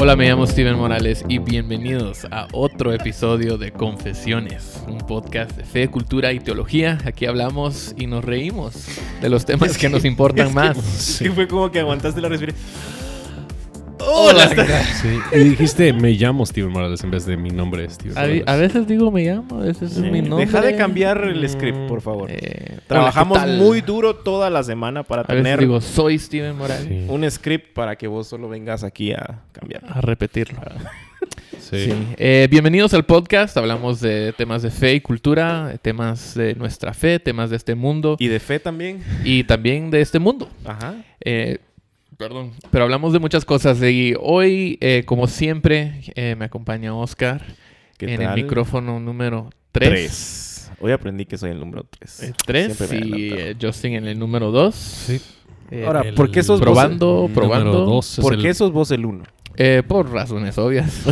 Hola, me llamo Steven Morales y bienvenidos a otro episodio de Confesiones, un podcast de fe, cultura y teología. Aquí hablamos y nos reímos de los temas que nos importan más. Sí, fue como que aguantaste la respiración. Hola. Sí, y dijiste me llamo Steven Morales en vez de mi nombre es Steven A, Morales. a veces digo me llamo, a veces es mi nombre. Deja de cambiar el Mm, script, por favor. eh, Trabajamos muy duro toda la semana para A veces tener digo soy Steven Morales. Sí. un script para que vos solo vengas aquí a cambiar. A repetirlo. Sí. Sí. Eh, bienvenidos al podcast. Hablamos de temas de fe y cultura, de temas de nuestra fe, temas de este mundo Y de fe también. y también de este mundo. Ajá. Eh, perdón. Pero hablamos de muchas cosas. Y hoy, eh, como siempre, eh, me acompaña Oscar ¿Qué en el micrófono número 3. Tres. Hoy aprendí que soy el número 3. 3 Siempre me y eh, Justin en el número 2. Sí. Ahora, El ¿por qué sos vos probando, el probando. número dos ¿Por el- qué sos vos el uno? Eh, por razones obvias.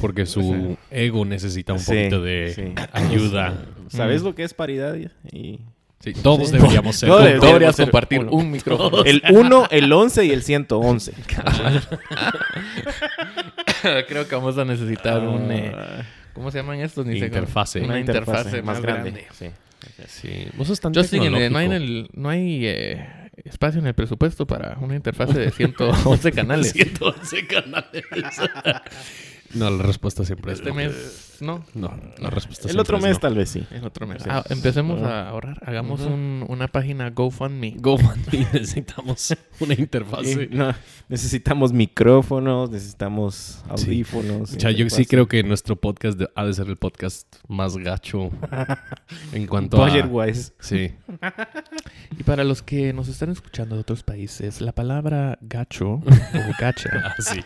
Porque su ego necesita un Sí, poquito de sí. ayuda. ¿Sabes Mm. lo que es paridad? Y... Sí, todos Sí. deberíamos ser. Todos deberíamos Deberías ser compartir uno. un micrófono. El 1, el 11 y el 111. Creo que vamos a necesitar un... eh, Ah, ¿Cómo se llaman estos? Ni Interfase. Una, interfase, más grande. Sí. Sí. Vos sos tan no hay, en el- no hay eh, espacio en el presupuesto para una interfase de 111 canales. 111 canales. No, la respuesta siempre es Este mes, no. No, la respuesta El siempre otro es mes no. tal vez sí. El otro mes. Sí. Ah, empecemos a ahorrar. Hagamos Ujú. un- una página GoFundMe. GoFundMe necesitamos una interfase. Sí, no, necesitamos micrófonos, necesitamos audífonos. O sea, yo sí creo que nuestro podcast de- ha de ser el podcast más gacho en cuanto Budget a... wise. Sí. Y para los que nos están escuchando de otros países, la palabra gacho o gacha Ah, sí.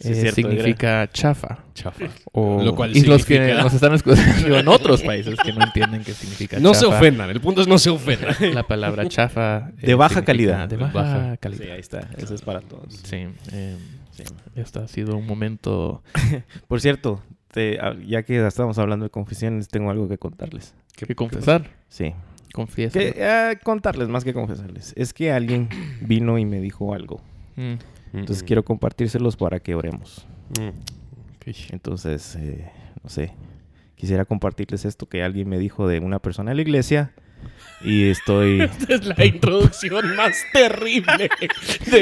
Sí, eh, cierto, significa chafa. Chafa. O, Lo cual y los que nos están escuchando en otros países que no entienden qué significa No chafa. se ofendan. El punto es no se ofendan. La palabra chafa. eh, De baja significa calidad. De baja, Baja. Sí, calidad. ahí está. Eso es para todos. Sí. eh, Sí. Esto ha sido un momento. Por cierto, te- ah, ya que estamos hablando de confesiones, tengo algo que contarles. que confesar. Sí. Confiesa. Que, ah, contarles más que confesarles. Es que alguien vino y me dijo algo. Mm. Entonces quiero compartírselos para que oremos. Mm. Entonces, eh, no sé, quisiera compartirles esto que alguien me dijo de una persona en la iglesia y estoy... Esta es la introducción más terrible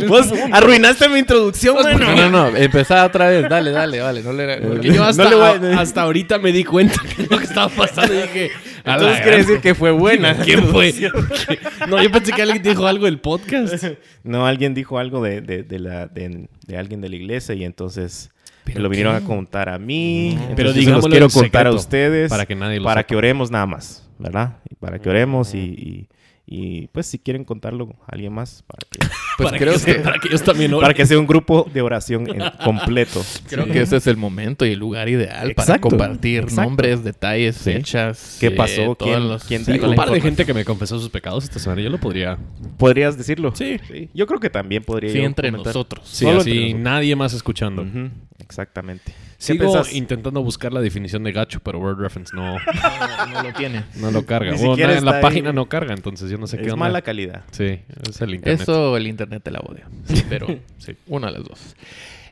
Vos arruinaste mi introducción, No, bueno. no, no. Empezá otra vez. Dale, dale, vale. No le. Porque porque yo hasta, No le a- hasta ahorita me di cuenta que lo que estaba pasando y dije... "A la Entonces quiere decir que fue buena. ¿Quién fue? No, yo pensé que alguien dijo algo del podcast. No, alguien dijo algo de, de, de la, de, de alguien de la iglesia y entonces me ¿Pero lo vinieron qué? a contar a mí. Entonces Pero los quiero contar a ustedes para que nadie lo para sepa. que oremos nada más, ¿verdad? Y para que oremos y, y, y, pues si quieren contarlo a alguien más para que, Pues para creo que, que. para que ellos también oren. para que sea un grupo de oración en- completo. Creo que ese es el momento y el lugar ideal para compartir exacto. nombres, detalles, Sí. fechas. ¿Qué eh, pasó? todos ¿Quién- los- quién sí, un par de gente que me confesó sus pecados esta semana. Yo lo podría... ¿Podrías decirlo? Sí. Yo creo que también podría Sí, entre comentar. nosotros. Sí, Solo así entre nosotros. nadie más escuchando. Exactamente. ¿Qué Sigo pensás? intentando buscar la definición de gacho, pero Word Reference no, No, no lo tiene. no lo carga. Bueno, en la ahí. página no carga, entonces yo no sé qué Es onda. mala calidad. Sí, es el internet. Eso el internet te la odia. Sí, pero sí, una de las dos.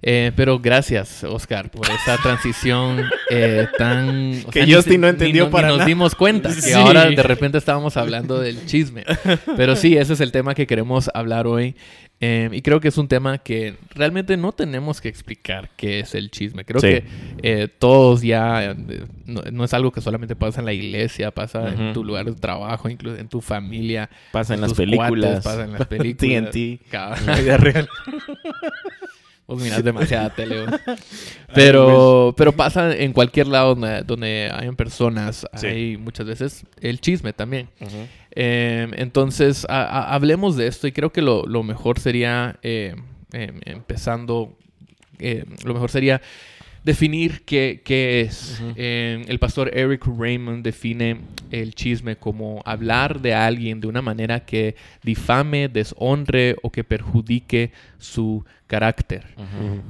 Eh, pero gracias, Oscar, por esa transición eh, tan... o Que Justin no entendió ni, ni para nos nada. dimos cuenta que Sí. ahora de repente estábamos hablando del chisme. Pero sí, ese es el tema que queremos hablar hoy. Eh, y creo que es un tema que realmente no tenemos que explicar qué es el chisme. Creo Sí. que eh, todos ya... eh, no, no es algo que solamente pasa en la iglesia, pasa en tu lugar de trabajo, incluso en tu familia. Pasa en las cuates, películas. pasa en las películas. TNT. La vida real. Vos mirás demasiada tele. vos. Pero, pero pasa en cualquier lado donde, donde hayan personas. Sí. Hay muchas veces el chisme también. Eh, entonces, a- a- hablemos de esto y creo que lo, lo mejor sería, eh, eh, empezando, eh, lo mejor sería definir qué, qué es. Eh, el pastor Eric Raymond define el chisme como hablar de alguien de una manera que difame, deshonre o que perjudique su carácter.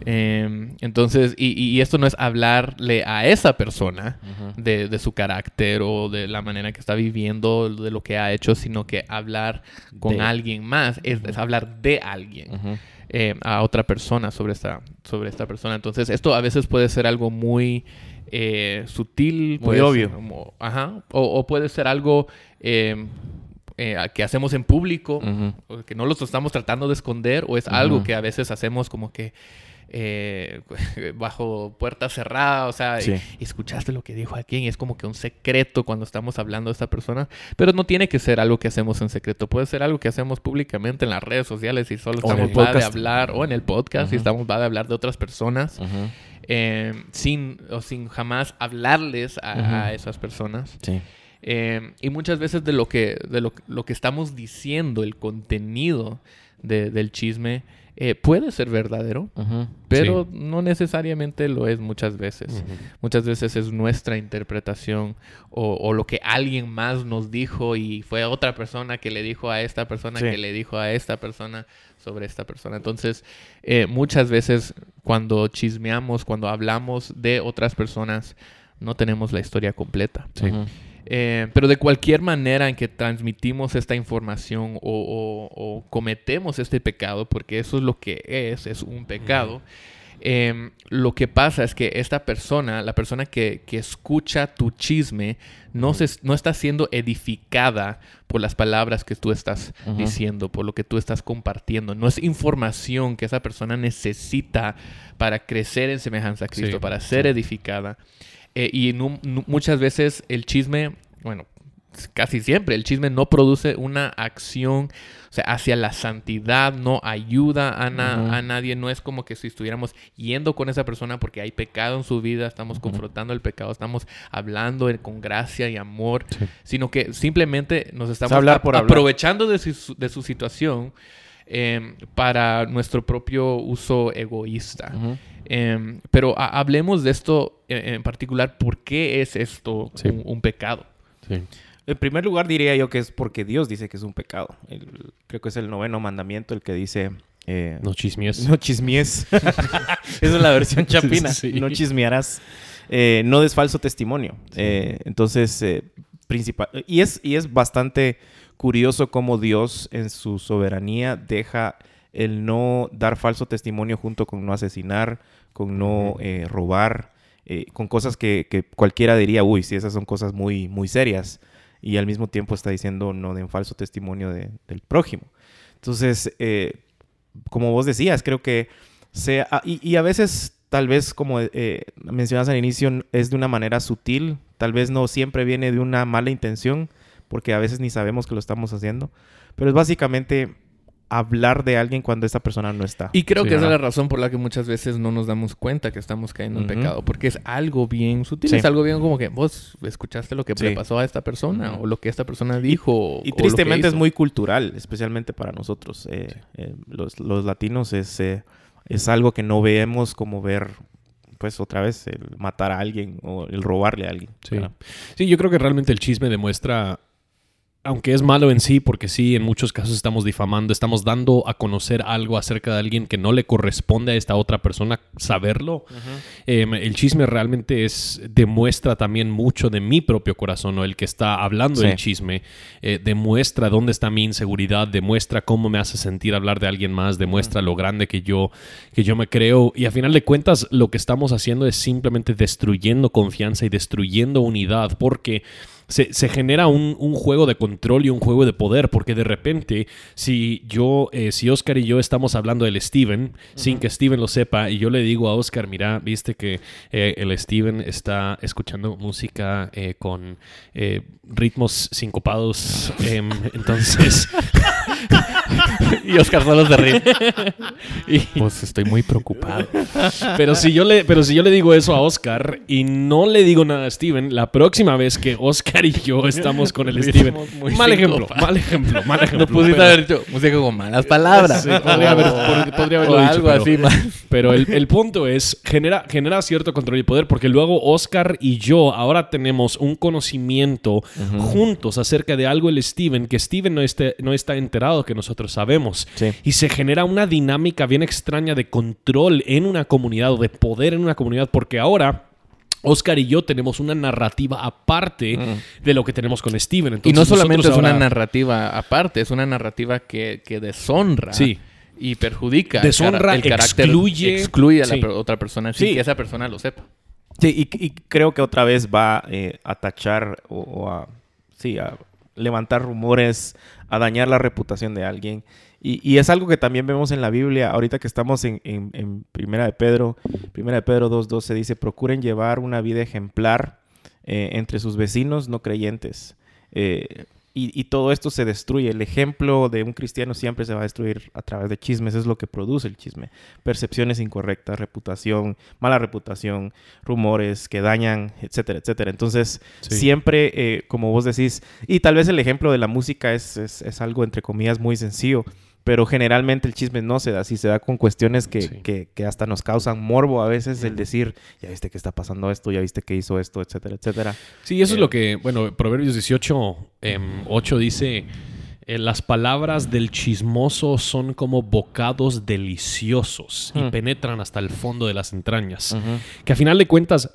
Eh, entonces, y, y esto no es hablarle a esa persona de, de su carácter o de la manera que está viviendo, de lo que ha hecho, sino que hablar con De. alguien más, es, es hablar de alguien. Eh, a otra persona sobre esta, sobre esta persona. Entonces, esto a veces puede ser algo muy eh, sutil. Muy obvio. ser como- ajá. O, o puede ser algo eh, eh, que hacemos en público, o que no lo estamos tratando de esconder, o es algo que a veces hacemos como que eh, bajo puerta cerrada, o sea, Sí. y- y escuchaste lo que dijo alguien, y es como que un secreto cuando estamos hablando de esta persona, pero no tiene que ser algo que hacemos en secreto, puede ser algo que hacemos públicamente en las redes sociales y solo estamos va de hablar, o en el podcast, y Ujú. estamos va de hablar de otras personas, Ujú. eh, sin, o sin jamás hablarles a, a Ujú. esas personas. Sí. Eh, y muchas veces de lo que, de lo, lo que estamos diciendo, el contenido de- del chisme, eh, puede ser verdadero, pero no necesariamente lo es muchas veces. Muchas veces es nuestra interpretación o, o lo que alguien más nos dijo y fue otra persona que le dijo a esta persona Sí. que le dijo a esta persona sobre esta persona. Entonces, eh, muchas veces cuando chismeamos, cuando hablamos de otras personas, no tenemos la historia completa. Sí. Eh, pero de cualquier manera en que transmitimos esta información o, o- o cometemos este pecado, porque eso es lo que es, es un pecado, eh, lo que pasa es que esta persona, la persona que, que escucha tu chisme, no, se, no está siendo edificada por las palabras que tú estás Ujú. diciendo, por lo que tú estás compartiendo. No es información que esa persona necesita para crecer en semejanza a Cristo, Sí, para ser edificada. Eh, y nu- muchas veces el chisme, bueno, casi siempre el chisme no produce una acción o sea, hacia la santidad, no ayuda a, na- a nadie. No es como que si estuviéramos yendo con esa persona porque hay pecado en su vida, estamos confrontando el pecado, estamos hablando con gracia y amor, Sí. sino que simplemente nos estamos hablar hablar. aprovechando de su, de su situación eh, para nuestro propio uso egoísta. Ujú. Em, pero ha- hablemos de esto en, en particular. ¿Por qué es esto Sí. un, un pecado? Sí. En primer lugar diría yo que es porque Dios dice que es un pecado. El- creo que es el noveno mandamiento el que dice... eh, No chismies. No chismies. Esa es la versión chapina. Sí. No chismearás. Eh, no des falso testimonio. Eh, entonces, eh, principal. Y es, y es bastante curioso cómo Dios en su soberanía deja el no dar falso testimonio junto con no asesinar, con no eh, robar, eh, con cosas que, que cualquiera diría, uy, sí, esas son cosas muy, muy serias. Y al mismo tiempo está diciendo no den falso testimonio de- del prójimo. Entonces, eh, como vos decías, creo que sea, y, y a veces tal vez como mencionas al inicio, es de una manera sutil, tal vez no siempre viene de una mala intención, porque a veces ni sabemos que lo estamos haciendo, pero es básicamente hablar de alguien cuando esa persona no está. Y creo Sí, que esa es la razón por la que muchas veces no nos damos cuenta que estamos cayendo en Ujú. pecado. Porque es algo bien sutil. Sí. Es algo bien como que vos escuchaste lo que Sí. le pasó a esta persona o lo que esta persona dijo. Y lo que tristemente es muy cultural, especialmente para nosotros. eh, eh, los, los latinos es, eh, es algo que no vemos como ver, pues otra vez, el matar a alguien o el robarle a alguien. Sí. ¿verdad? Sí, yo creo que realmente el chisme demuestra, aunque es malo en sí, porque sí, en muchos casos estamos difamando, estamos dando a conocer algo acerca de alguien que no le corresponde a esta otra persona saberlo. Eh, el chisme realmente es demuestra también mucho de mi propio corazón, o el que está hablando Sí. del chisme, eh, demuestra dónde está mi inseguridad, demuestra cómo me hace sentir hablar de alguien más, demuestra lo grande que yo, que yo me creo. Y a final de cuentas, lo que estamos haciendo es simplemente destruyendo confianza y destruyendo unidad, porque se, se genera un, un juego de control y un juego de poder, porque de repente, si yo, eh, si Oscar y yo estamos hablando del Steven, sin que Steven lo sepa, y yo le digo a Oscar, mira, viste que eh, el Steven está escuchando música eh, con eh, ritmos sincopados, em, entonces... y Oscar solo se ríe. y pues estoy muy preocupado. Pero si yo le, pero si yo le digo eso a Oscar y no le digo nada a Steven, la próxima vez que Oscar Y yo estamos con el Steven. Mal ejemplo, mal ejemplo, mal ejemplo. No pudiste haber dicho música con malas palabras. Sí, podría, haber, por- podría haberlo o dicho, algo pero- así más. Pero el, el punto es, genera, genera cierto control y poder, porque luego Oscar y yo ahora tenemos un conocimiento juntos acerca de algo el Steven, que Steven no, esté, no está enterado que nosotros sabemos. Sí. Y se genera una dinámica bien extraña de control en una comunidad o de poder en una comunidad, porque ahora... Oscar y yo tenemos una narrativa aparte de lo que tenemos con Steven. Y Entonces, no solamente es una narrativa aparte, es una narrativa que, que deshonra Sí. y perjudica el Deshonra, el carácter, excluye- excluye a la sí. per- otra persona sin Sí. que esa persona lo sepa. Sí, y, y creo que otra vez va eh, a tachar o, o a, sí, a levantar rumores, a dañar la reputación de alguien. Y, es algo que también vemos en la Biblia, ahorita que estamos en, en- en Primera de Pedro, Primera de Pedro 2.12 dice, procuren llevar una vida ejemplar eh, entre sus vecinos no creyentes. Eh, y, y todo esto se destruye. El ejemplo de un cristiano siempre se va a destruir a través de chismes. Es lo que produce el chisme. Percepciones incorrectas, reputación, mala reputación, rumores que dañan, etcétera, etcétera. Entonces, Sí. siempre, eh, como vos decís, y tal vez el ejemplo de la música es, es- es algo, entre comillas, muy sencillo. Pero generalmente el chisme no se da así, se da con cuestiones que, Sí. que- que hasta nos causan morbo a veces el decir, ya viste que está pasando esto, ya viste que hizo esto, etcétera, etcétera. Sí, eso es Eh, lo que, bueno, Proverbios 18, em, 8 dice, eh, las palabras del chismoso son como bocados deliciosos y penetran hasta el fondo de las entrañas. Que a final de cuentas,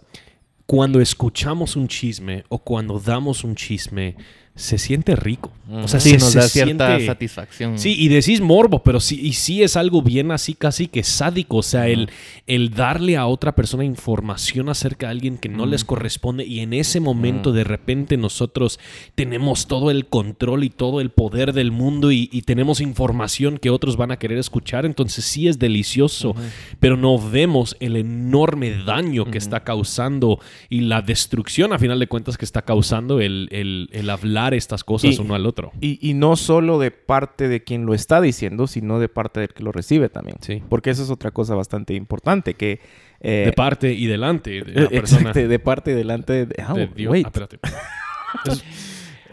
cuando escuchamos un chisme o cuando damos un chisme, se siente rico. O sea, Sí, se, nos se da cierta siente- satisfacción. Sí, y decís morbo, pero sí, y sí es algo bien así casi que sádico. O sea, el, el darle a otra persona información acerca de alguien que no les corresponde y en ese momento de repente nosotros tenemos todo el control y todo el poder del mundo y, y tenemos información que otros van a querer escuchar. Entonces sí es delicioso, pero no vemos el enorme daño que está causando y la destrucción a final de cuentas que está causando el, el- el hablar estas cosas Y- uno al otro. Y, y no solo de parte de quien lo está diciendo, sino de parte del que lo recibe también. Sí. Porque eso es otra cosa bastante importante, que... eh, de parte y delante de la persona. de parte y delante de... ah, de Dios. wait. Ah, espérate.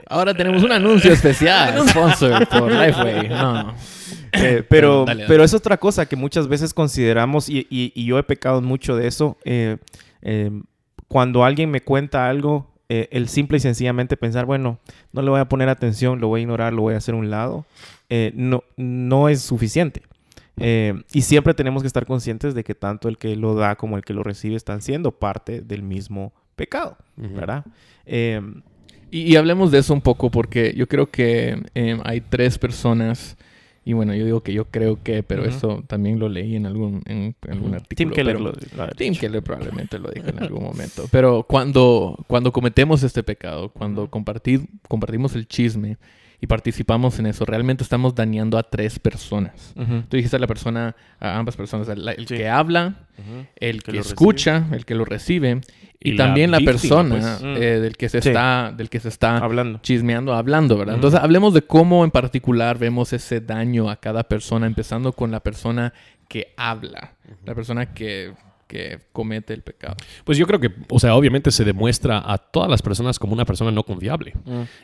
Ahora tenemos un anuncio especial, sponsor por Lifeway. No. Eh, pero, dale, dale. pero es otra cosa que muchas veces consideramos, y, y- y yo he pecado mucho de eso, eh, eh, cuando alguien me cuenta algo, eh, el simple y sencillamente pensar, bueno, no le voy a poner atención, lo voy a ignorar, lo voy a hacer a un lado, eh, no, no es suficiente. Eh, y siempre tenemos que estar conscientes de que tanto el que lo da como el que lo recibe están siendo parte del mismo pecado. ¿verdad? Y, y hablemos de eso un poco porque yo creo que hay tres personas y bueno, yo digo que yo creo que, pero eso también lo leí en algún, en, en algún artículo. Tim Keller pero- lo- lo Tim. Keller probablemente lo dijo en algún momento. Pero cuando, cuando cometemos este pecado, cuando compartir, compartimos el chisme y participamos en eso, realmente estamos dañando a tres personas. Ujú. Tú dijiste a la persona, a ambas personas, el, el Sí. que habla, el que, escucha, el que lo recibe y, también la, víctima, persona pues. eh, del que se Sí. está, del que se está Hablando. chismeando, hablando, ¿verdad? Entonces, hablemos de cómo en particular vemos ese daño a cada persona, empezando con la persona que habla, la persona que, que comete el pecado. Pues yo creo que, o sea, obviamente se demuestra a todas las personas como una persona no confiable.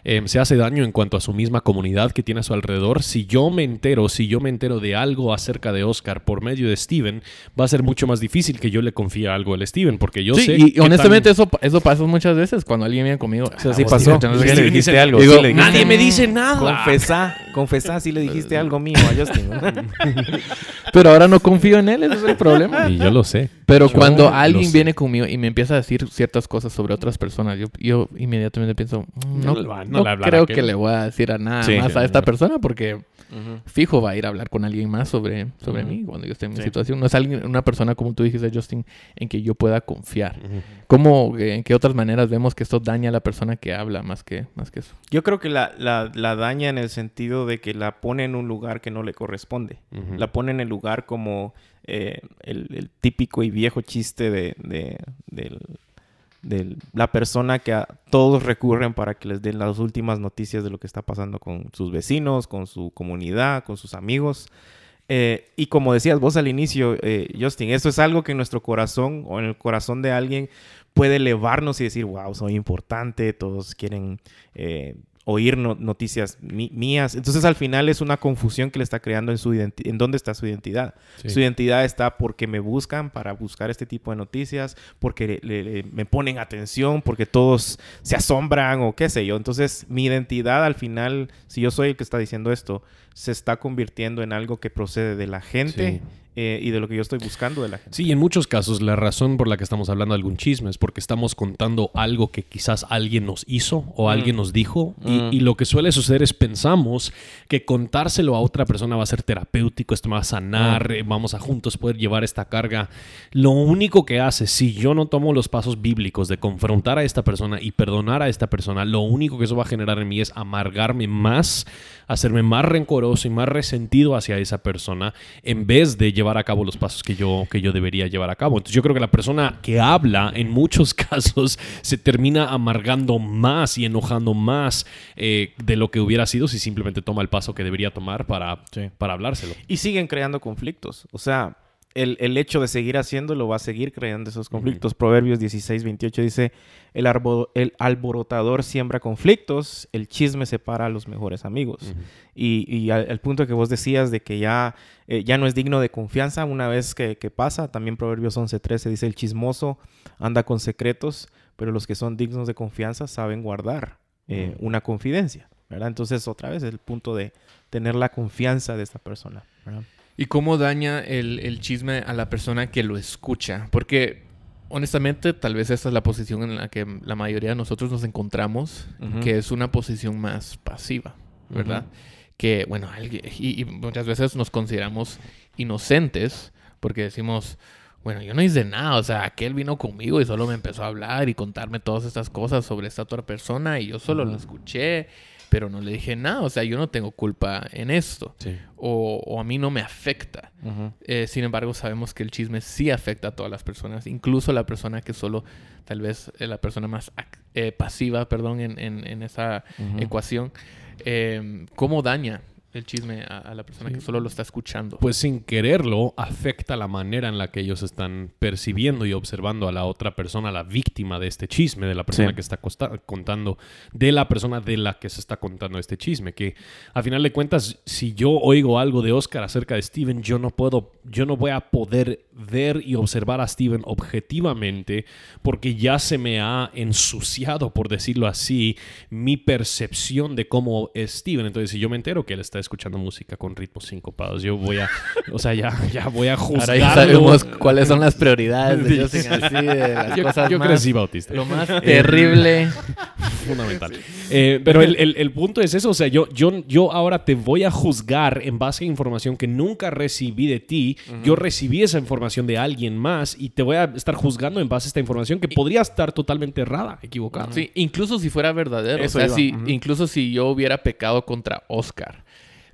Eh, se hace daño en cuanto a su misma comunidad que tiene a su alrededor. Si yo me entero, si yo me entero de algo acerca de Oscar por medio de Steven, va a ser mucho más difícil que yo le confíe algo al Steven, porque yo sí, sé. y honestamente tan- eso, eso pasa muchas veces cuando alguien viene conmigo. O sea, "Ah, sí vos, pasó. tío, no sé Sí qué". le dijiste algo. Digo, sí le dijiste. Nadie me dice nada. Confesá, confesá si le dijiste algo mío a Justin. Pero ahora no confío en él, ese es el problema. Y yo lo sé. Pero Yo cuando alguien sé. viene conmigo y me empieza a decir ciertas cosas sobre otras personas, yo, yo inmediatamente pienso, "Mm, no, No le va- no no le hablará creo que- que le voy a decir a nada Sí, más sí, a esta no. persona porque fijo va a ir a hablar con alguien más sobre, sobre mí cuando yo esté en mi Sí. situación. No es alguien, una persona como tú dijiste, Justin, en que yo pueda confiar. ¿Cómo, eh, en qué otras maneras vemos que esto daña a la persona que habla más que, más que eso? Yo creo que la, la- la daña en el sentido de que la pone en un lugar que no le corresponde. La pone en el lugar como eh, el, típico y viejo chiste de, la persona que a todos recurren para que les den las últimas noticias de lo que está pasando con sus vecinos, con su comunidad, con sus amigos. Eh, y como decías vos al inicio, eh, Justin, esto es algo que en nuestro corazón o en el corazón de alguien puede elevarnos y decir, wow, soy importante, todos quieren oír noticias mías. Entonces al final es una confusión que le está creando en su en dónde está su identidad. Su identidad está porque me buscan para buscar este tipo de noticias, porque me ponen atención, porque todos se asombran o qué sé yo. Entonces mi identidad al final, si yo soy el que está diciendo esto, se está convirtiendo en algo que procede de la gente eh, y de lo que yo estoy buscando de la gente. Sí, en muchos casos la razón por la que estamos hablando de algún chisme es porque estamos contando algo que quizás alguien nos hizo o mm. alguien nos dijo mm. y, lo que suele suceder es pensamos que contárselo a otra persona va a ser terapéutico, esto me va a sanar, mm. eh, vamos a juntos poder llevar esta carga. Lo único que hace, si yo no tomo los pasos bíblicos de confrontar a esta persona y perdonar a esta persona, lo único que eso va a generar en mí es amargarme más, hacerme más rencoroso y más resentido hacia esa persona en vez de llevar a cabo los pasos que yo, que yo debería llevar a cabo. Entonces yo creo que la persona que habla en muchos casos se termina amargando más y enojando más eh, de lo que hubiera sido si simplemente toma el paso que debería tomar para, para hablárselo. Y siguen creando conflictos. O sea, el, hecho de seguir haciéndolo va a seguir creando esos conflictos. Proverbios 16, 28 dice, el, el alborotador siembra conflictos, el chisme separa a los mejores amigos. Y, al, punto que vos decías de que ya, eh, ya no es digno de confianza una vez que, pasa, también Proverbios 11, 13 dice, el chismoso anda con secretos, pero los que son dignos de confianza saben guardar eh, una confidencia. ¿verdad? Entonces, otra vez, el punto de tener la confianza de esta persona. ¿verdad? ¿Y cómo daña el, chisme a la persona que lo escucha? Porque honestamente, tal vez esta es la posición en la que la mayoría de nosotros nos encontramos, que es una posición más pasiva, ¿verdad? Que, bueno, y, muchas veces nos consideramos inocentes porque decimos, bueno, yo no hice nada, o sea, aquel vino conmigo y solo me empezó a hablar y contarme todas estas cosas sobre esta otra persona y yo solo lo escuché pero no le dije nada, o sea, yo no tengo culpa en esto, o, a mí no me afecta. Eh, sin embargo, sabemos que el chisme sí afecta a todas las personas, incluso la persona que solo, tal vez eh, la persona más eh, pasiva, perdón, en, en, esa ecuación, ¿cómo daña el chisme a, la persona que solo lo está escuchando. Pues sin quererlo, afecta la manera en la que ellos están percibiendo y observando a la otra persona, la víctima de este chisme, de la persona que está contando, de la persona de la que se está contando este chisme. Que a final de cuentas, si yo oigo algo de Oscar acerca de Steven, yo no puedo, yo no voy a poder ver y observar a Steven objetivamente porque ya se me ha ensuciado, por decirlo así, mi percepción de cómo es Steven. Entonces, si yo me entero que él está escuchando música con ritmos sincopados. Yo voy a, o sea, ya, ya voy a juzgar. Ahora ya sabemos cuáles son las prioridades de así, de las yo, cosas yo crecí bautista. Lo más terrible. Fundamental. Eh, pero el, el, el, punto es eso, o sea, yo, yo, yo ahora te voy a juzgar en base a información que nunca recibí de ti. Yo recibí esa información de alguien más y te voy a estar juzgando en base a esta información que podría estar totalmente errada, equivocada. Sí, incluso si fuera verdadero. o sea, si, incluso si yo hubiera pecado contra Oscar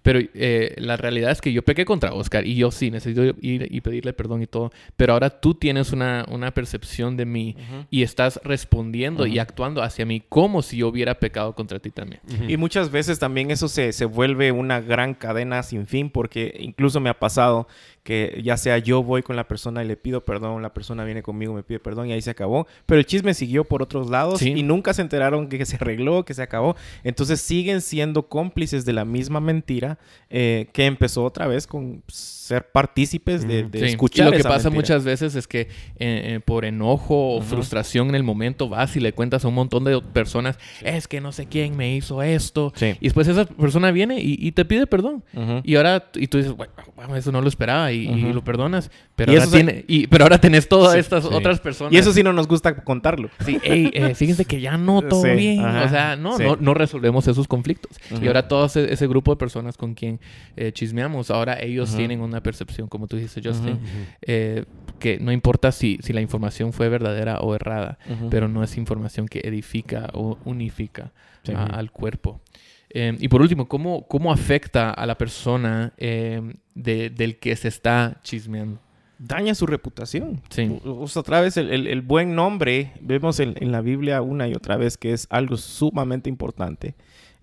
pero eh, la realidad es que yo pequé contra Oscar y yo sí necesito ir y pedirle perdón y todo. Pero ahora tú tienes una, una percepción de mí y estás respondiendo y actuando hacia mí como si yo hubiera pecado contra ti también. Y muchas veces también eso se, se vuelve una gran cadena sin fin porque incluso me ha pasado que ya sea yo voy con la persona y le pido perdón, la persona viene conmigo, me pide perdón y ahí se acabó. Pero el chisme siguió por otros lados y nunca se enteraron que se arregló, que se acabó. Entonces siguen siendo cómplices de la misma mentira eh, que empezó otra vez con ser partícipes de, de escuchar. Y lo que pasa muchas veces es que eh, eh, por enojo o frustración en el momento vas y le cuentas a un montón de personas, es que no sé quién me hizo esto. Y después esa persona viene y, te pide perdón. Y ahora y tú dices, bueno, eso no lo esperaba y, lo perdonas. Pero, ahora, tiene, y, pero ahora tenés todas estas otras personas. Y eso sí no nos gusta contarlo. Sí, eh, fíjense que ya no todo bien. O sea, no, no, no, resolvemos esos conflictos. Y ahora todo ese, grupo de personas con quien chismeamos, ahora ellos tienen un una percepción, como tú dijiste, Justin, eh, que no importa si, si la información fue verdadera o errada, pero no es información que edifica o unifica al cuerpo. Em, y por último, ¿cómo, ¿cómo afecta a la persona em, del que se está chismeando? Daña su reputación. Sí. otra vez, el, el, buen nombre, vemos en, en, la Biblia una y otra vez que es algo sumamente importante.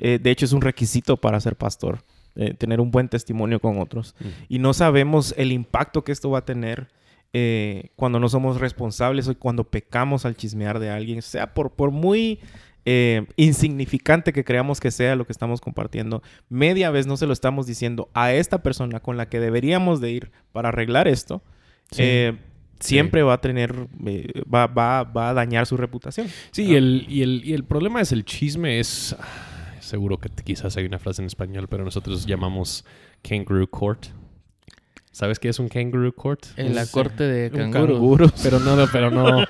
Eh, de hecho, es un requisito para ser pastor eh, tener un buen testimonio con otros. Y no sabemos el impacto que esto va a tener eh, cuando no somos responsables o cuando pecamos al chismear de alguien, sea por, por muy insignificante que creamos que sea lo que estamos compartiendo, media vez no se lo estamos diciendo a esta persona con la que deberíamos de ir para arreglar esto, eh, siempre va a tener, va, va, va, a dañar su reputación. Sí, y, el, y, el, y el problema es el chisme es, seguro que quizás hay una frase en español, pero nosotros llamamos kangaroo court. ¿Sabes qué es un kangaroo court? En la corte de canguros. Pero no, pero no.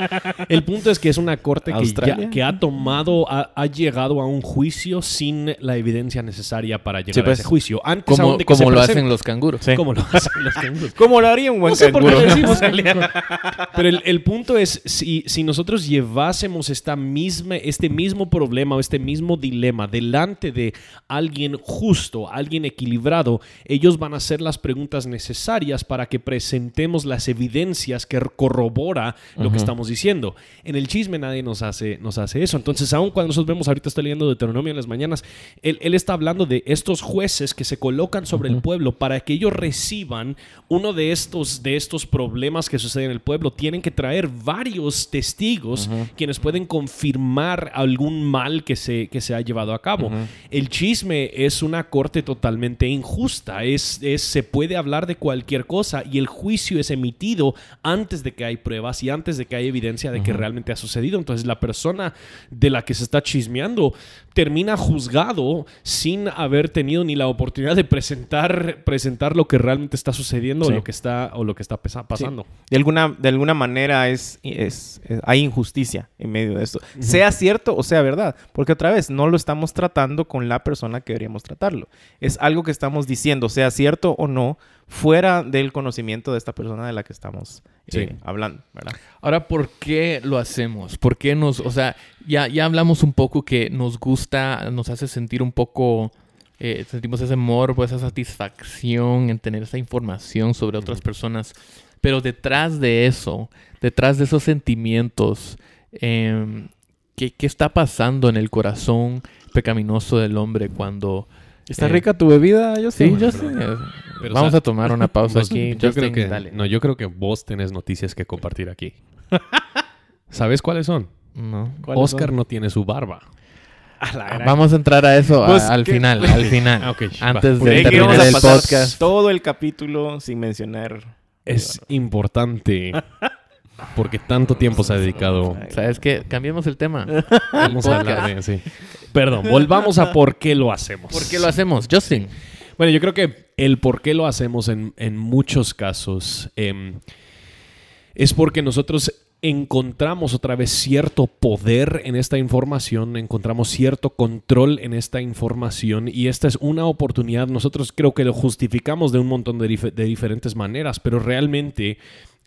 El punto es que es una corte que, que ha tomado, ha, llegado a un juicio sin la evidencia necesaria para llegar a pues, ese juicio. Antes como, como lo hacen los canguros. Como lo hacen los canguros. como lo haría un buen canguro. pero el, el, punto es, si, si nosotros llevásemos esta misma, este mismo problema o este mismo dilema delante de alguien justo, alguien equilibrado, ellos van a hacer las preguntas necesarias para que presentemos las evidencias que corrobora lo que estamos diciendo. En el chisme nadie nos hace, nos hace eso. Entonces, aun cuando nosotros vemos, ahorita está leyendo Deuteronomio en las mañanas, él, está hablando de estos jueces que se colocan sobre el pueblo para que ellos reciban uno de estos, de estos problemas que suceden en el pueblo. Tienen que traer varios testigos quienes pueden confirmar algún mal que se, que se ha llevado a cabo. El chisme es una corte totalmente injusta. Es, es, se puede hablar de cualquier cualquier cosa y el juicio es emitido antes de que hay pruebas y antes de que hay evidencia de que realmente ha sucedido. Entonces la persona de la que se está chismeando termina juzgado sin haber tenido ni la oportunidad de presentar, presentar lo que realmente está sucediendo o, lo que está, o lo que está pasando. De, alguna, de alguna manera es, es, hay injusticia en medio de esto. Sea cierto o sea verdad. Porque otra vez, no lo estamos tratando con la persona que deberíamos tratarlo. Es algo que estamos diciendo, sea cierto o no, fuera del conocimiento de esta persona de la que estamos eh, hablando, ¿verdad? Ahora, ¿por qué lo hacemos? ¿Por qué nos, o sea, ya, ya hablamos un poco que nos gusta, nos hace sentir un poco, eh, sentimos ese morbo, esa satisfacción en tener esa información sobre otras personas, pero detrás de eso, detrás de esos sentimientos, em, ¿qué, ¿qué está pasando en el corazón pecaminoso del hombre cuando ¿Está rica tu bebida? Yo sí, yo sí. Vamos a tomar una pausa aquí. Yo creo que, No, yo creo que vos tenés noticias que compartir aquí. ¿Sabes cuáles son? No. Oscar no tiene su barba. Vamos a entrar a eso pues, al final, al final. Antes de terminar el podcast. Todo el capítulo sin mencionar. Es importante porque tanto tiempo se ha dedicado. ¿Sabes qué? Cambiemos el tema. Vamos a hablar de, sí. Perdón, volvamos a por qué lo hacemos. ¿Por qué lo hacemos, Justin? Bueno, yo creo que el por qué lo hacemos en, muchos casos em, es porque nosotros encontramos otra vez cierto poder en esta información, encontramos cierto control en esta información y esta es una oportunidad, nosotros creo que lo justificamos de un montón de, de diferentes maneras, pero realmente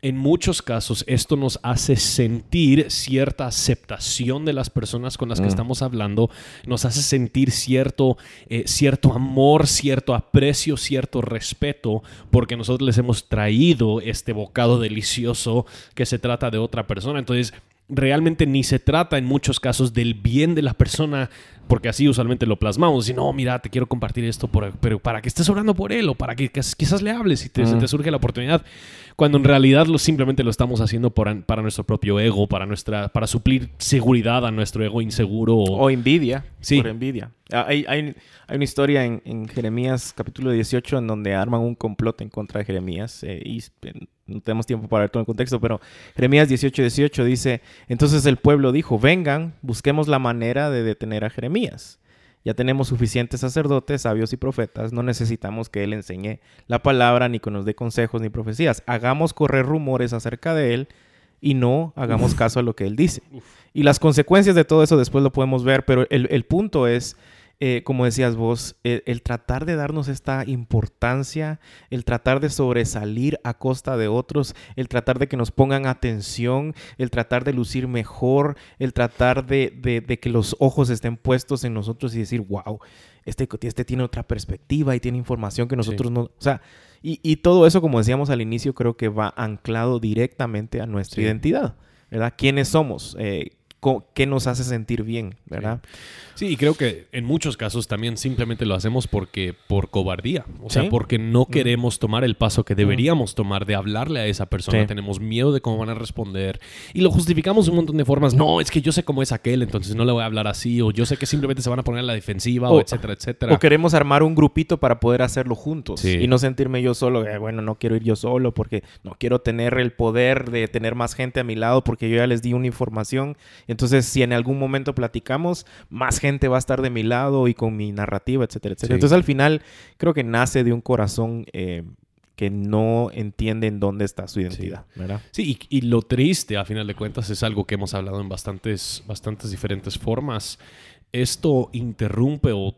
en muchos casos esto nos hace sentir cierta aceptación de las personas con las que mm. estamos hablando, nos hace sentir cierto, eh, cierto amor, cierto aprecio, cierto respeto, porque nosotros les hemos traído este bocado delicioso que se trata de otra persona. Entonces, realmente ni se trata en muchos casos del bien de la persona, porque así usualmente lo plasmamos. Y no, mira, te quiero compartir esto, pero para que estés orando por él o para que quizás le hables y te, te surge la oportunidad cuando en realidad lo, simplemente lo estamos haciendo para nuestro propio ego, para, nuestra, para suplir seguridad a nuestro ego inseguro. O, envidia. Sí. Por envidia. Ah, hay, hay, hay una historia en, en, Jeremías capítulo 18 en donde arman un complot en contra de Jeremías. Eh, y no tenemos tiempo para ver todo el contexto, pero Jeremías 18, 18 dice, entonces el pueblo dijo, vengan, busquemos la manera de detener a Jeremías. Ya tenemos suficientes sacerdotes, sabios y profetas. No necesitamos que Él enseñe la palabra, ni que nos dé consejos ni profecías. Hagamos correr rumores acerca de Él y no hagamos caso a lo que Él dice. Y las consecuencias de todo eso después lo podemos ver, pero el, el punto es eh, como decías vos, el, tratar de darnos esta importancia, el tratar de sobresalir a costa de otros, el tratar de que nos pongan atención, el tratar de lucir mejor, el tratar de, que los ojos estén puestos en nosotros y decir, wow, este, este tiene otra perspectiva y tiene información que nosotros no... O sea, y, todo eso, como decíamos al inicio, creo que va anclado directamente a nuestra identidad, ¿verdad? ¿Quiénes somos? Eh, qué nos hace sentir bien, ¿verdad? Sí. y creo que en muchos casos también simplemente lo hacemos porque por cobardía, o sea, porque no mm. queremos tomar el paso que mm. deberíamos tomar de hablarle a esa persona, tenemos miedo de cómo van a responder y lo justificamos de un montón de formas. No, es que yo sé cómo es aquel, entonces no le voy a hablar así, o yo sé que simplemente se van a poner a la defensiva, o, etcétera, etcétera. O queremos armar un grupito para poder hacerlo juntos y no sentirme yo solo, eh, bueno, no quiero ir yo solo porque no quiero tener el poder de tener más gente a mi lado porque yo ya les di una información. Entonces, si en algún momento platicamos, más gente va a estar de mi lado y con mi narrativa, etcétera, etcétera. Entonces, al final, creo que nace de un corazón eh, que no entiende en dónde está su identidad, sí. ¿verdad? Sí, y, lo triste, a final de cuentas, es algo que hemos hablado en bastantes, bastantes diferentes formas. Esto interrumpe o,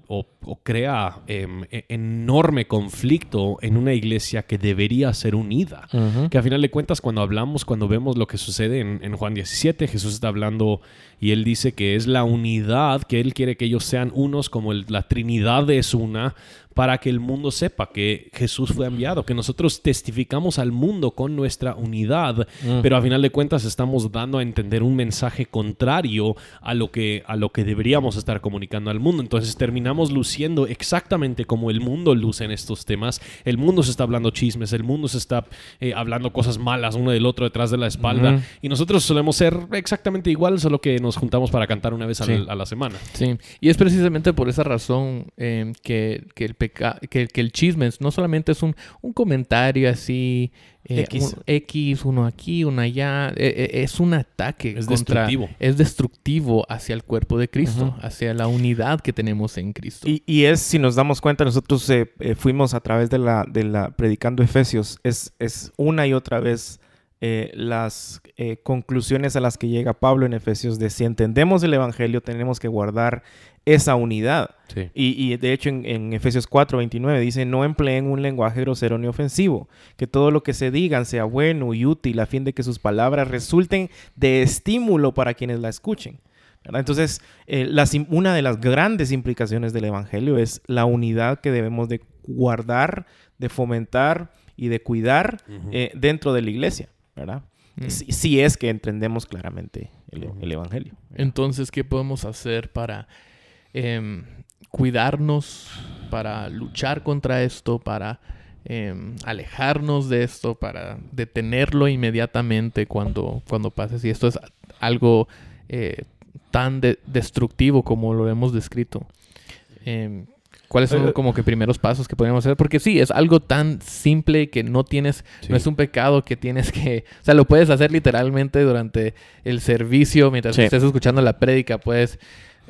crea em, e, enorme conflicto en una iglesia que debería ser unida. Que a final de cuentas, cuando hablamos, cuando vemos lo que sucede en, en, Juan 17, Jesús está hablando y él dice que es la unidad, que él quiere que ellos sean unos como la Trinidad es una, para que el mundo sepa que Jesús fue enviado, que nosotros testificamos al mundo con nuestra unidad, mm. pero a final de cuentas estamos dando a entender un mensaje contrario a lo que a lo que deberíamos estar comunicando al mundo. Entonces terminamos luciendo exactamente como el mundo luce en estos temas. El mundo se está hablando chismes, el mundo se está eh, hablando cosas malas uno del otro detrás de la espalda y nosotros solemos ser exactamente igual, solo que nos juntamos para cantar una vez a, la, semana. Sí, y es precisamente por esa razón eh, que, que el que, el chisme no solamente es un, comentario así, eh, X. uno aquí, uno allá, eh, eh, es un ataque. Es destructivo. Es destructivo hacia el cuerpo de Cristo, hacia la unidad que tenemos en Cristo. Y, es, si nos damos cuenta, nosotros fuimos a través de la, de la predicando Efesios, es, es una y otra vez eh, las eh, conclusiones a las que llega Pablo en Efesios de si entendemos el Evangelio tenemos que guardar esa unidad. Y, de hecho en, Efesios 4, 29 dice, no empleen un lenguaje grosero ni ofensivo, que todo lo que se digan sea bueno y útil a fin de que sus palabras resulten de estímulo para quienes la escuchen. Entonces, eh, una de las grandes implicaciones del Evangelio es la unidad que debemos de guardar, de fomentar y de cuidar dentro de la iglesia. ¿Verdad? Mm. Si, es que entendemos claramente el, Evangelio. Entonces, ¿qué podemos hacer para em, cuidarnos, para luchar contra esto, para em, alejarnos de esto, para detenerlo inmediatamente cuando, cuando pase? Si esto es algo eh, tan destructivo como lo hemos descrito. ¿Cuáles son eh, como que primeros pasos que podemos hacer? Porque sí, es algo tan simple que no tienes, no es un pecado que tienes que, o sea, lo puedes hacer literalmente durante el servicio, mientras estés escuchando la prédica, puedes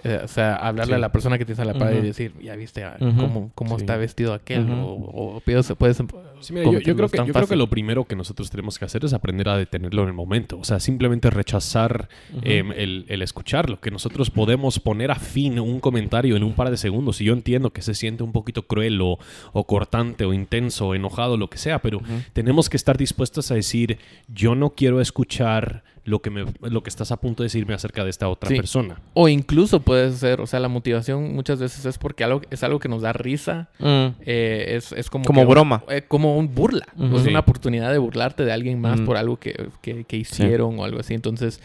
eh, o sea, hablarle a la persona que tienes a la pared y decir, ya viste ah, cómo, cómo está vestido aquel, o, o, puedes... yo, creo, que, yo creo que lo primero que nosotros tenemos que hacer es aprender a detenerlo en el momento. O sea, simplemente rechazar em, el, el, escucharlo. Que nosotros podemos poner a fin un comentario en un par de segundos. Y yo entiendo que se siente un poquito cruel o, o cortante o intenso o enojado, lo que sea, pero tenemos que estar dispuestos a decir, yo no quiero escuchar lo que, me, lo que estás a punto de decirme acerca de esta otra persona. O incluso puede ser, o sea, la motivación muchas veces es porque algo, es algo que nos da risa. Mm. Eh, es, es, como... Como broma. Eh, como un burla. Es una oportunidad de burlarte de alguien más por algo que, que, hicieron o algo así. Entonces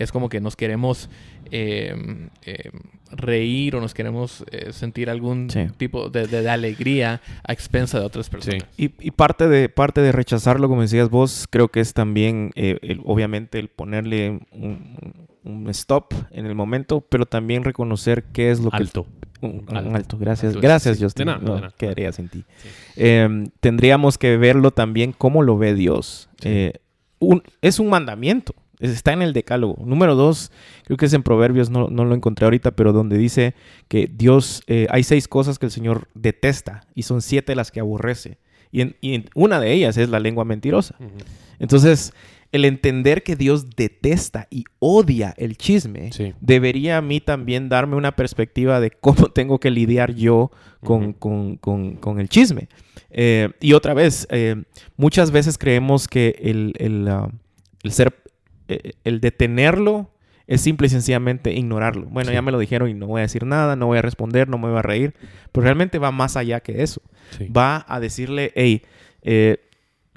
es como que nos queremos em, em, reír o nos queremos eh, sentir algún tipo de, alegría a expensa de otras personas. Y, parte, de, parte de rechazarlo, como decías vos, creo que es también, eh, obviamente, el ponerle un, stop en el momento, pero también reconocer qué es lo que... Alto. Un, alto. Gracias, gracias, Justin. no, quedaría sin ti. Em, tendríamos que verlo también cómo lo ve Dios. Eh, es un mandamiento. Está en el decálogo. Número dos, creo que es en Proverbios, no, lo encontré ahorita, pero donde dice que Dios, eh, hay seis cosas que el Señor detesta y son siete las que aborrece. Y, en, una de ellas es la lengua mentirosa. Entonces, el entender que Dios detesta y odia el chisme, debería a mí también darme una perspectiva de cómo tengo que lidiar yo con, el chisme. Eh, y otra vez, eh, muchas veces creemos que el, el, uh, el ser el detenerlo es simple y sencillamente ignorarlo. Bueno, ya me lo dijeron y no voy a decir nada, no voy a responder, no me voy a reír. Pero realmente va más allá que eso. Va a decirle, hey, eh,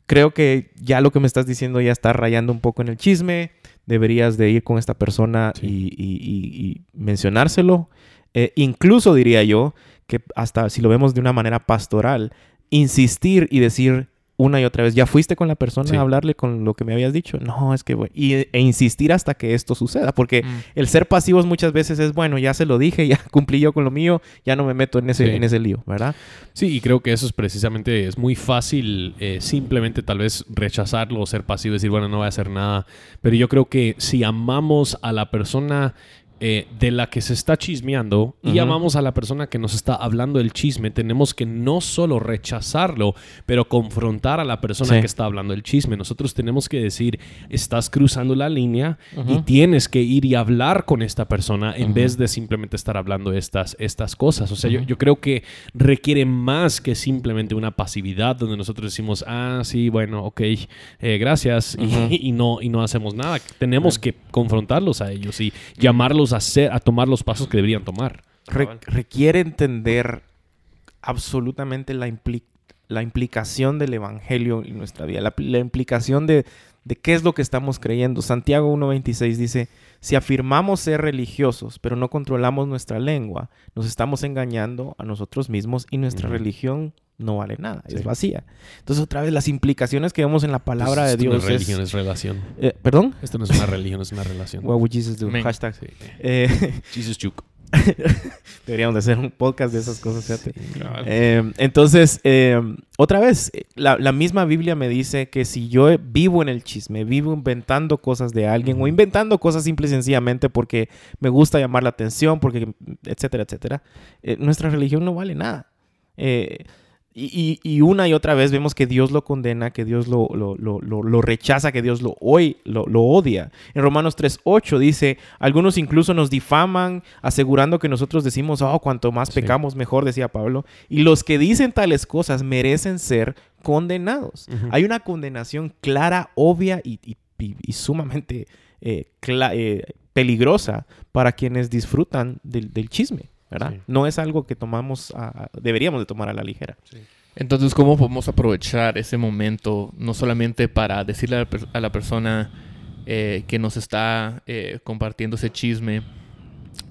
creo que ya lo que me estás diciendo ya está rayando un poco en el chisme. deberías de ir con esta persona y, mencionárselo. Eh, incluso diría yo que hasta si lo vemos de una manera pastoral, insistir y decir, una y otra vez. ¿Ya fuiste con la persona a hablarle con lo que me habías dicho? No, es que, y, e insistir hasta que esto suceda, porque mm. el ser pasivos muchas veces es, bueno, ya se lo dije, ya cumplí yo con lo mío, ya no me meto en ese, en ese lío, ¿verdad? Sí, y creo que eso es precisamente, es muy fácil eh, simplemente tal vez rechazarlo o ser pasivo y decir, bueno, no voy a hacer nada, pero yo creo que si amamos a la persona eh, de la que se está chismeando y llamamos a la persona que nos está hablando el chisme, tenemos que no solo rechazarlo, pero confrontar a la persona que está hablando el chisme. Nosotros tenemos que decir, estás cruzando la línea y tienes que ir y hablar con esta persona en vez de simplemente estar hablando estas, estas cosas. O sea, yo, creo que requiere más que simplemente una pasividad donde nosotros decimos, ah, sí, bueno, ok, eh, gracias, y, no, y no hacemos nada. Tenemos que confrontarlos a ellos y llamarlos a, hacer, a tomar los pasos que deberían tomar. requiere entender absolutamente la, la implicación del Evangelio en nuestra vida, la, implicación de, de, qué es lo que estamos creyendo. Santiago 1.26 dice, si afirmamos ser religiosos, pero no controlamos nuestra lengua, nos estamos engañando a nosotros mismos y nuestra religión no vale nada, es vacía. Entonces, otra vez, las implicaciones que vemos en la palabra de Dios. No es religión, es, relación. Eh, ¿Perdón? Esto no es una religión, es una relación. What would Jesus do? Hashtag. Eh, Jesus Chuk. Deberíamos de hacer un podcast de esas cosas, fíjate. Eh, entonces, otra vez, la, misma Biblia me dice que si yo vivo en el chisme, vivo inventando cosas de alguien o inventando cosas simple y sencillamente porque me gusta llamar la atención, porque, etcétera, etcétera, nuestra religión no vale nada. Eh, y, una y otra vez vemos que Dios lo condena, que Dios lo, lo, rechaza, que Dios lo, hoy, lo, odia. En Romanos 3.8 dice, algunos incluso nos difaman asegurando que nosotros decimos, oh, cuanto más pecamos, mejor, decía Pablo. Y los que dicen tales cosas merecen ser condenados. Hay una condenación clara, obvia y, sumamente eh, eh, peligrosa para quienes disfrutan del chisme. No es algo que tomamos, deberíamos de tomar a la ligera. Entonces, ¿cómo podemos aprovechar ese momento no solamente para decirle a la, persona eh, que nos está eh, compartiendo ese chisme,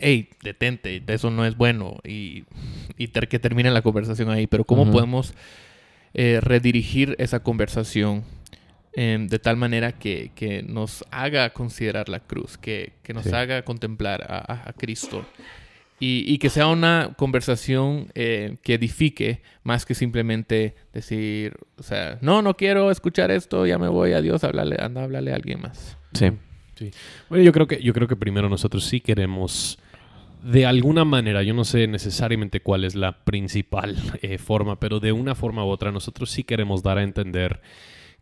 hey, detente, eso no es bueno, y, que termine la conversación ahí, pero cómo podemos eh, redirigir esa conversación em, de tal manera que, nos haga considerar la cruz, que, nos haga contemplar a Cristo y, que sea una conversación eh, que edifique más que simplemente decir, o sea, no, no quiero escuchar esto, ya me voy, adiós, hablarle, anda, hablarle a alguien más. Sí. sí. Bueno, yo creo que, yo creo que primero nosotros sí queremos, de alguna manera, yo no sé necesariamente cuál es la principal eh, forma, pero de una forma u otra nosotros sí queremos dar a entender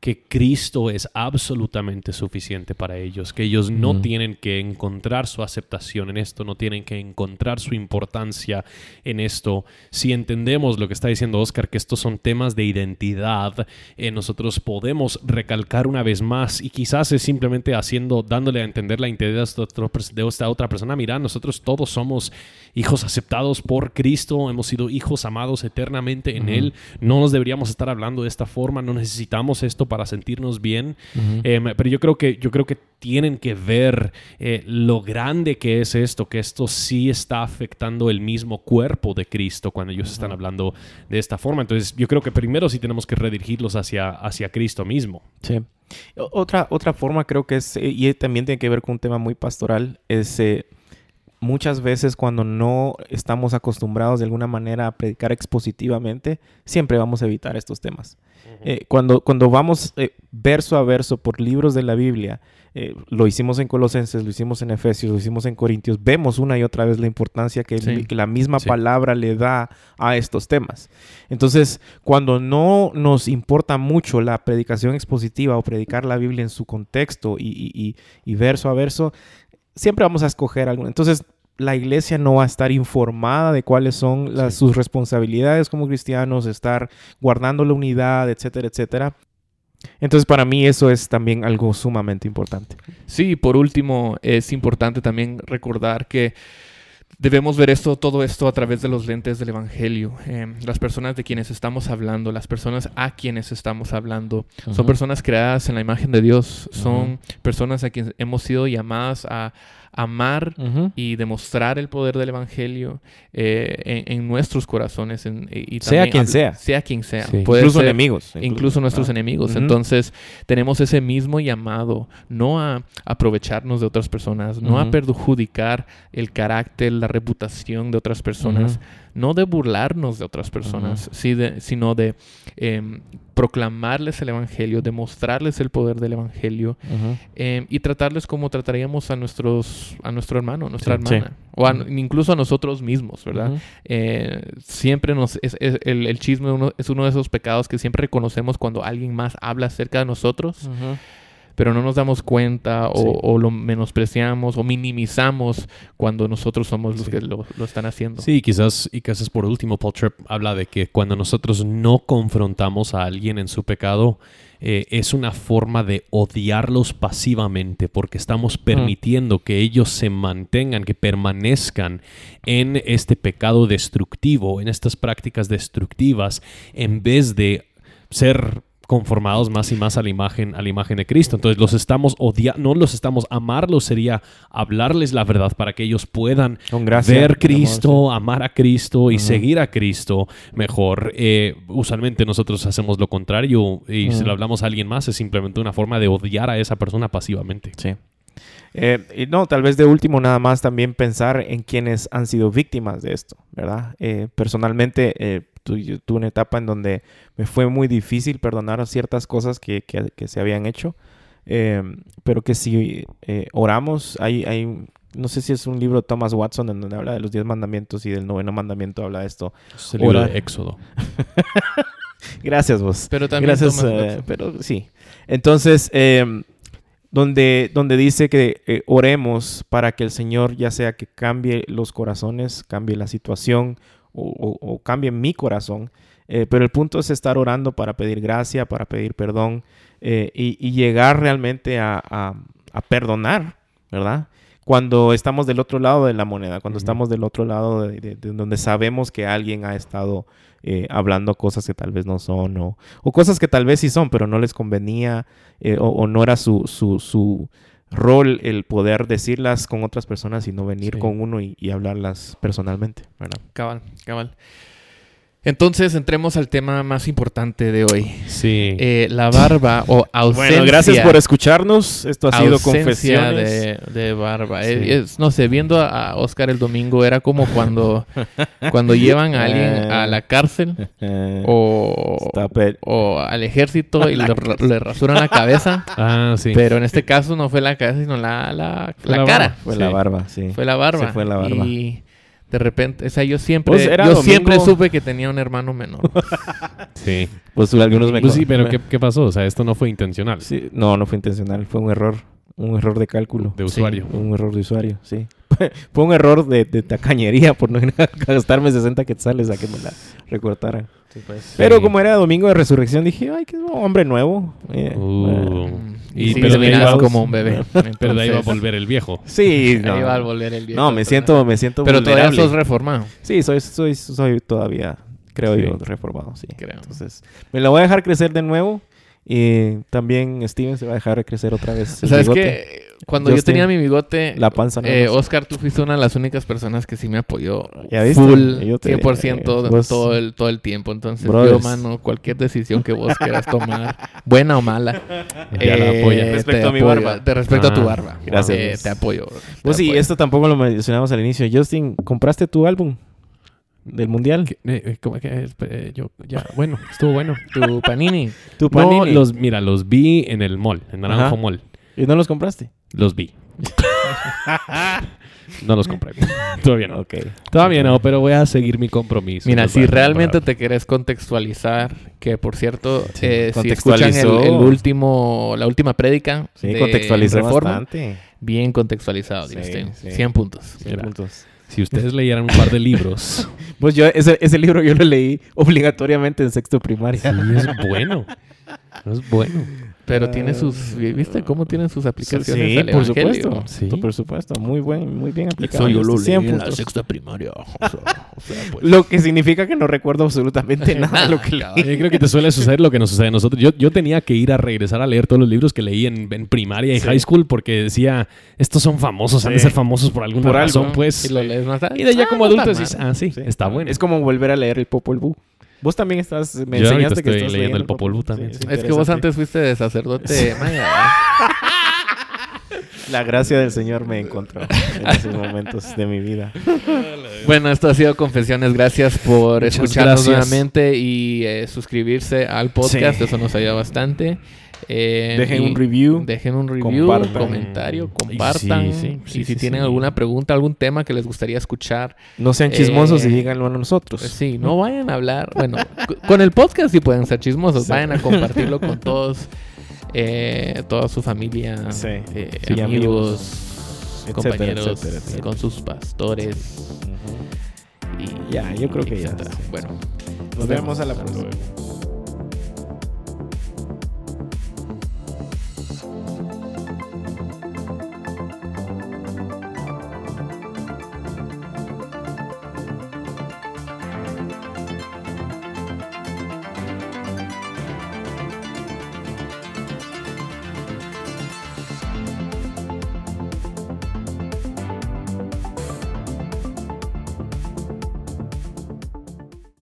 que Cristo es absolutamente suficiente para ellos, que ellos no tienen que encontrar su aceptación en esto, no tienen que encontrar su importancia en esto. Si entendemos lo que está diciendo Oscar, que estos son temas de identidad, eh, nosotros podemos recalcar una vez más y quizás es simplemente haciendo, dándole a entender la identidad de esta otra persona. Mira, nosotros todos somos hijos aceptados por Cristo, hemos sido hijos amados eternamente en Él. No nos deberíamos estar hablando de esta forma, no necesitamos esto para sentirnos bien. Em, pero yo creo que, yo creo que tienen que ver eh, lo grande que es esto, que esto sí está afectando el mismo cuerpo de Cristo cuando ellos están hablando de esta forma. Entonces, yo creo que primero sí tenemos que redirigirlos hacia, hacia Cristo mismo. Sí. Otra, otra forma creo que es, y también tiene que ver con un tema muy pastoral, es eh, muchas veces cuando no estamos acostumbrados de alguna manera a predicar expositivamente, siempre vamos a evitar estos temas. Eh, cuando, cuando vamos eh, verso a verso por libros de la Biblia, eh, lo hicimos en Colosenses, lo hicimos en Efesios, lo hicimos en Corintios, vemos una y otra vez la importancia que, la misma palabra le da a estos temas. Entonces, cuando no nos importa mucho la predicación expositiva o predicar la Biblia en su contexto y, y verso a verso, siempre vamos a escoger algo. Entonces, la iglesia no va a estar informada de cuáles son las, sus responsabilidades como cristianos, estar guardando la unidad, etcétera, etcétera. Entonces para mí eso es también algo sumamente importante. Sí, por último es importante también recordar que Debemos ver esto, todo esto a través de los lentes del Evangelio. Eh, las personas de quienes estamos hablando, las personas a quienes estamos hablando, son personas creadas en la imagen de Dios. Son personas a quienes hemos sido llamadas a amar y demostrar el poder del Evangelio eh, en, en nuestros corazones. en- y y Sea también quien sea. Sea quien sea. Sí. Puede incluso ser- enemigos. incluso nuestros Ah. enemigos. Entonces, tenemos ese mismo llamado, no a aprovecharnos de otras personas, no a perjudicar el carácter, la reputación de otras personas, no de burlarnos de otras personas, sí de- sino de em, proclamarles el Evangelio, demostrarles el poder del Evangelio em, y tratarles como trataríamos a nuestros a nuestro hermano, nuestra Sí. hermana, o a- incluso a nosotros mismos, ¿verdad? Eh, siempre nos es, es- el, el chisme uno- es uno de esos pecados que siempre reconocemos cuando alguien más habla acerca de nosotros, pero no nos damos cuenta o, Sí. o lo menospreciamos o minimizamos cuando nosotros somos los Sí. que lo, lo están haciendo. Sí, quizás, y quizás por último, Paul Tripp habla de que cuando nosotros no confrontamos a alguien en su pecado, eh, es una forma de odiarlos pasivamente, porque estamos permitiendo que ellos se mantengan, que permanezcan en este pecado destructivo, en estas prácticas destructivas, en vez de ser conformados más y más a la imagen a la imagen de Cristo. Entonces los estamos odiando, no los estamos amarlos sería hablarles la verdad para que ellos puedan gracia. ver Cristo, amar a Cristo y seguir a Cristo mejor. Eh, usualmente nosotros hacemos lo contrario y si Ujú. lo hablamos a alguien más es simplemente una forma de odiar a esa persona pasivamente. Sí. Eh, y no, tal vez de último nada más también pensar en quienes han sido víctimas de esto, ¿verdad? Eh, personalmente tu- tuve una etapa en donde me fue muy difícil perdonar ciertas cosas que, que- que se habían hecho, eh, pero que si eh, oramos, hay, hay, no sé si es un libro de Thomas Watson en donde habla de los diez mandamientos y del noveno mandamiento habla de esto. Es el libro de Éxodo. Gracias vos. Pero también Gracias, eh, pero sí. Entonces, eh, donde, donde dice que eh, oremos para que el Señor ya sea que cambie los corazones, cambie la situación o, o- o cambie mi corazón. Eh, pero el punto es estar orando para pedir gracia, para pedir perdón eh, y, y llegar realmente a, a- a perdonar, ¿verdad? Cuando estamos del otro lado de la moneda, cuando estamos del otro lado de, de- de donde sabemos que alguien ha estado eh, hablando cosas que tal vez no son o, o cosas que tal vez sí son, pero no les convenía o, o no era su, su, su rol el poder decirlas con otras personas y no venir Sí. con uno y, y hablarlas personalmente, ¿verdad? Cabal, cabal. Entonces, entremos al tema más importante de hoy. Sí. Eh, la barba o ausencia. Bueno, gracias por escucharnos. Esto ha sido ausencia Confesiones. de, de barba. Sí. Eh, es- no sé, viendo a Oscar el domingo era como cuando, cuando llevan a alguien a la cárcel Eh, o, al ejército y le, ra- le rasuran la cabeza. ah, sí. Pero en este caso no fue la cabeza, sino la, la, Fue la la cara. barba. Fue Sí. la barba, sí. Fue la barba. Se fue la barba. Y de repente, o sea, yo siempre, Pues era yo domingo. siempre supe que tenía un hermano menor. sí. Pues algunos me Pues sí, pero ¿qué, qué pasó? O sea, esto no fue intencional. Sí, no, no fue intencional. Fue un error. Un error de cálculo. De usuario. Un error de usuario, sí. fue un error de, de tacañería por no gastarme 60 quetzales a que me la recortaran. Pero Sí. como era domingo de resurrección, dije, ay, qué hombre nuevo. Eh, Uh. y Y sí, pero te de ahí miras va- como un bebé. Pero de ahí va a Entonces, volver el viejo. Sí, no. Ahí va a volver el viejo. No, me siento, me siento Pero todavía vulnerable. sos reformado, Sí, soy, soy, soy todavía, creo Sí. yo, reformado, sí. creo. Entonces, me la voy a dejar crecer de nuevo. Y también Steven se va a dejar crecer otra vez. el ¿Sabes bigote. qué? Cuando yo tenía mi bigote, La panza. eh. Oscar, tú fuiste una de las únicas personas que sí me apoyó ¿Ya viste? full, Yo te- 100% vos- todo, el, todo el tiempo. Entonces, yo, Brothers. mano, cualquier decisión que vos quieras tomar, buena o mala, Ya la eh, apoya. te Respecto a mi apoyo. barba. De respecto a tu Ah, barba. gracias, Eh, te apoyo. te Pues sí, esto tampoco lo mencionamos al inicio. Justin, ¿compraste tu álbum del mundial? ¿Qué- eh, eh, ¿Cómo que? eh, yo, ya, bueno, estuvo bueno. Tu panini. Tu No, Panini. los, mira, los vi en el mall, en Naranjo Ajá. Mall. ¿Y no los compraste? Los vi. no los compré. Todavía no. Ok. Todavía no, pero voy a seguir mi compromiso. Mira, si realmente comprar. te querés contextualizar, que por cierto, Sí, eh, si escuchan el, contextualizó. el último, la última prédica Sí, de contextualizó Reforma, bastante. bien contextualizado, Sí, sí. 100 puntos. Cien Mira. puntos. Si ustedes leyeran un par de libros, Pues yo, ese, ese libro yo lo leí obligatoriamente en sexto primaria. sí, es bueno. Es bueno. Pero tiene sus... ¿Viste cómo tienen sus aplicaciones Sí, al por evangelio? supuesto. Sí. Por supuesto. Muy buen, muy bien aplicado. Eso yo lo leí 100 en la sexta primaria. O sea, o sea, pues. Lo que significa que no recuerdo absolutamente nada de lo que leí. Yo creo que te suele suceder lo que nos sucede a nosotros. Yo, yo tenía que ir a regresar a leer todos los libros que leí en, en primaria y Sí. high school porque decía, estos son famosos, han de ser famosos por alguna Por razón, pues. Y lo lees más tarde. Y de ya Ah, como no adulto dices, mal. ah, sí, Sí. está bueno. Es como volver a leer el Popol Vuh. Vos también estás... Me Yo enseñaste que estoy estás leyendo el Popol Popol Vuh Vuh. también, Sí. Es que vos antes fuiste de sacerdote maya. La gracia del Señor me encontró en esos momentos de mi vida. Bueno, esto ha sido Confesiones. Gracias por Muchas escucharnos gracias. nuevamente y eh, suscribirse al podcast. Sí. Eso nos ayuda bastante. Eh, Dejen un review. Dejen un review, compartan. comentario, compartan. Sí, sí, sí, y si sí, tienen sí. alguna pregunta, algún tema que les gustaría escuchar, No sean chismosos Eh, y díganlo a nosotros. pues sí, no vayan a hablar. Bueno, con el podcast sí pueden ser chismosos. Sí. Vayan a compartirlo con todos, eh, toda su familia, Sí. eh, Sí, amigos, etcétera, compañeros, etcétera, etcétera. con sus pastores. Ujú. Y, Ya, yo creo que ya. Bueno, Nos vemos a la próxima.